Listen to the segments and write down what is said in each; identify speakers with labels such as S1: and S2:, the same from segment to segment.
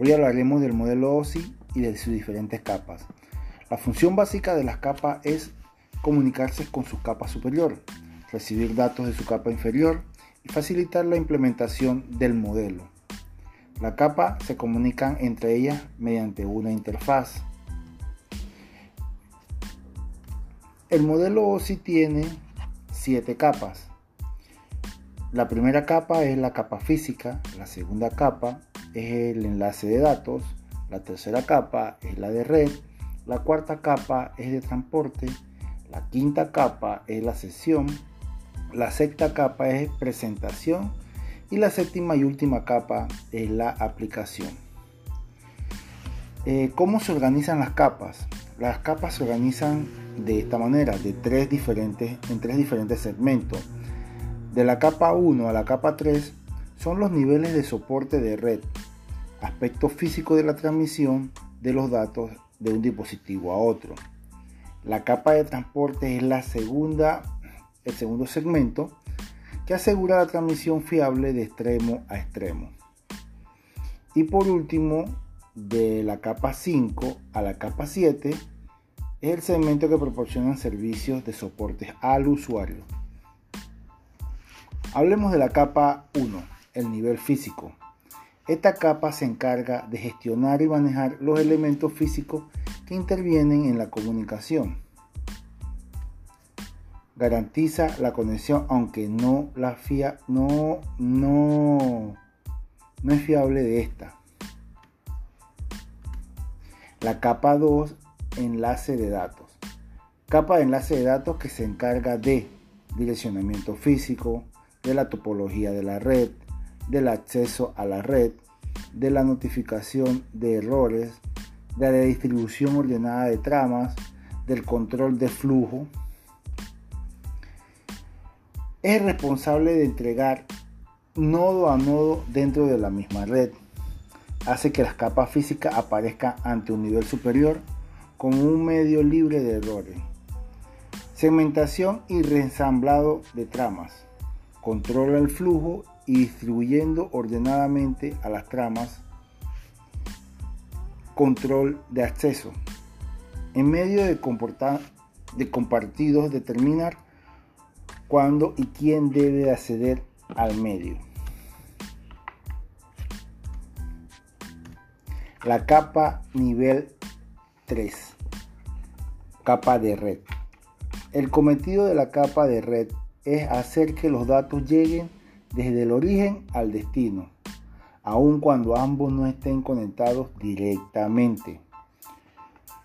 S1: Hoy hablaremos del modelo OSI y de sus diferentes capas. La función básica de las capas es comunicarse con su capa superior, recibir datos de su capa inferior y facilitar la implementación del modelo. La capa se comunican entre ellas mediante una interfaz. El modelo OSI tiene siete capas. La primera capa es la capa física, la segunda capa es el enlace de datos, la tercera capa es la de red, la cuarta capa es de transporte, la quinta capa es la sesión, la sexta capa es presentación y la séptima y última capa es la aplicación. Eh, ¿Cómo se organizan las capas? Las capas se organizan de esta manera, de tres diferentes, en tres diferentes segmentos. De la capa 1 a la capa 3 son los niveles de soporte de red, aspecto físico de la transmisión de los datos de un dispositivo a otro. La capa de transporte es la segunda, el segundo segmento que asegura la transmisión fiable de extremo a extremo. Y por último, de la capa 5 a la capa 7 es el segmento que proporciona servicios de soporte al usuario. Hablemos de la capa 1, el nivel físico. Esta capa se encarga de gestionar y manejar los elementos físicos que intervienen en la comunicación. Garantiza la conexión aunque no la fia, no, no, no es fiable de esta. La capa 2, enlace de datos. Capa de enlace de datos que se encarga de direccionamiento físico, de la topología de la red, del acceso a la red, de la notificación de errores, de la distribución ordenada de tramas, del control de flujo. Es responsable de entregar nodo a nodo dentro de la misma red. Hace que las capas físicas aparezcan ante un nivel superior con un medio libre de errores. Segmentación y reensamblado de tramas controla el flujo y distribuyendo ordenadamente a las tramas control de acceso. En medio de, de compartidos determinar cuándo y quién debe acceder al medio. La capa nivel 3. Capa de red. El cometido de la capa de red es hacer que los datos lleguen desde el origen al destino, aun cuando ambos no estén conectados directamente.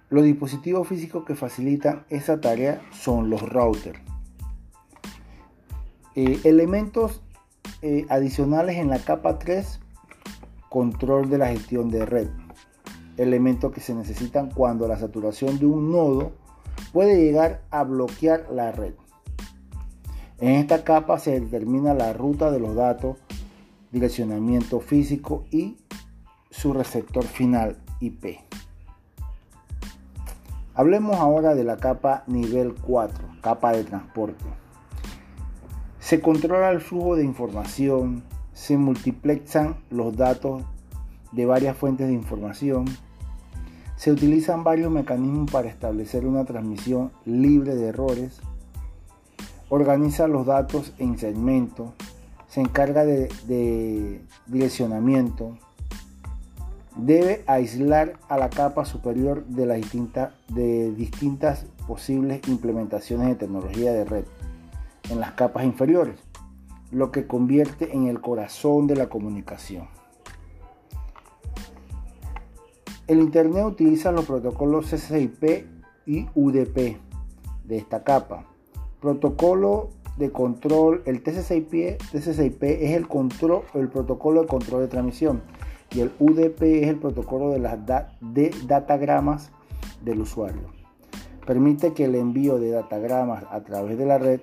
S1: Los dispositivos físicos que facilitan esa tarea son los routers. Eh, elementos eh, adicionales en la capa 3, control de la gestión de red. Elementos que se necesitan cuando la saturación de un nodo puede llegar a bloquear la red. En esta capa se determina la ruta de los datos, direccionamiento físico y su receptor final IP. Hablemos ahora de la capa nivel 4, capa de transporte. Se controla el flujo de información, se multiplexan los datos de varias fuentes de información, se utilizan varios mecanismos para establecer una transmisión libre de errores, organiza los datos en segmentos, se encarga de, direccionamiento, debe aislar a la capa superior de, de distintas posibles implementaciones de tecnología de red en las capas inferiores, lo que convierte en el corazón de la comunicación. El Internet utiliza los protocolos CCIP y UDP de esta capa Protocolo de control, el TCP/IP es el, control, el protocolo de control de transmisión y el UDP es el protocolo de las datagramas del usuario. Permite que el envío de datagramas a través de la red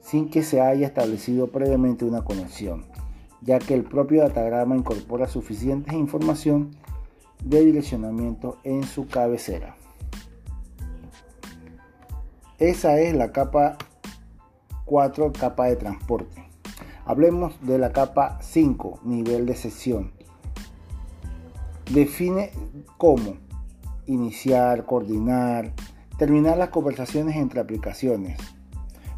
S1: sin que se haya establecido previamente una conexión, ya que el propio datagrama incorpora suficiente información de direccionamiento en su cabecera. Esa es la capa 4, capa de transporte. Hablemos de la capa 5, nivel de sesión. Define cómo iniciar, coordinar, terminar las conversaciones entre aplicaciones,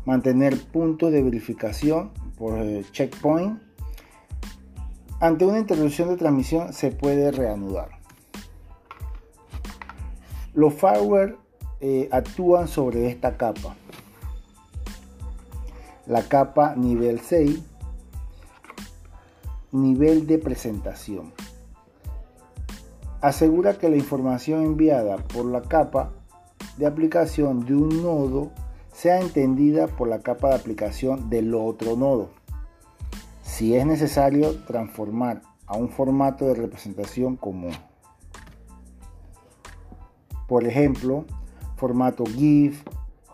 S1: mantener puntos de verificación por eh, checkpoint. Ante una interrupción de transmisión se puede reanudar. Los fireware eh, actúan sobre esta capa. La capa nivel 6, nivel de presentación. Asegura que la información enviada por la capa de aplicación de un nodo sea entendida por la capa de aplicación del otro nodo. Si es necesario transformar a un formato de representación común. Por ejemplo, formato GIF,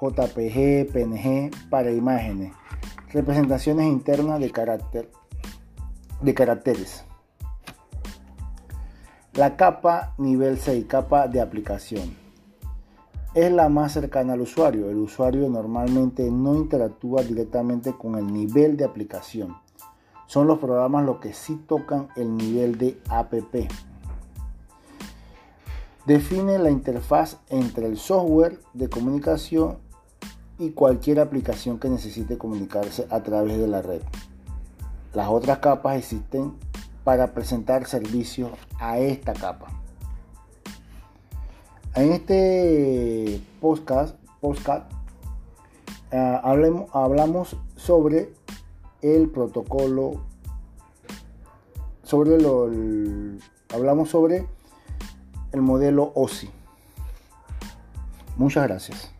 S1: JPG, PNG para imágenes, representaciones internas de, carácter, de caracteres. La capa nivel 6, capa de aplicación, es la más cercana al usuario. El usuario normalmente no interactúa directamente con el nivel de aplicación. Son los programas los que sí tocan el nivel de app define la interfaz entre el software de comunicación y cualquier aplicación que necesite comunicarse a través de la red. Las otras capas existen para presentar servicios a esta capa. En este podcast, uh, hablamos sobre el protocolo, sobre lo, hablamos sobre el modelo OSI. Muchas gracias.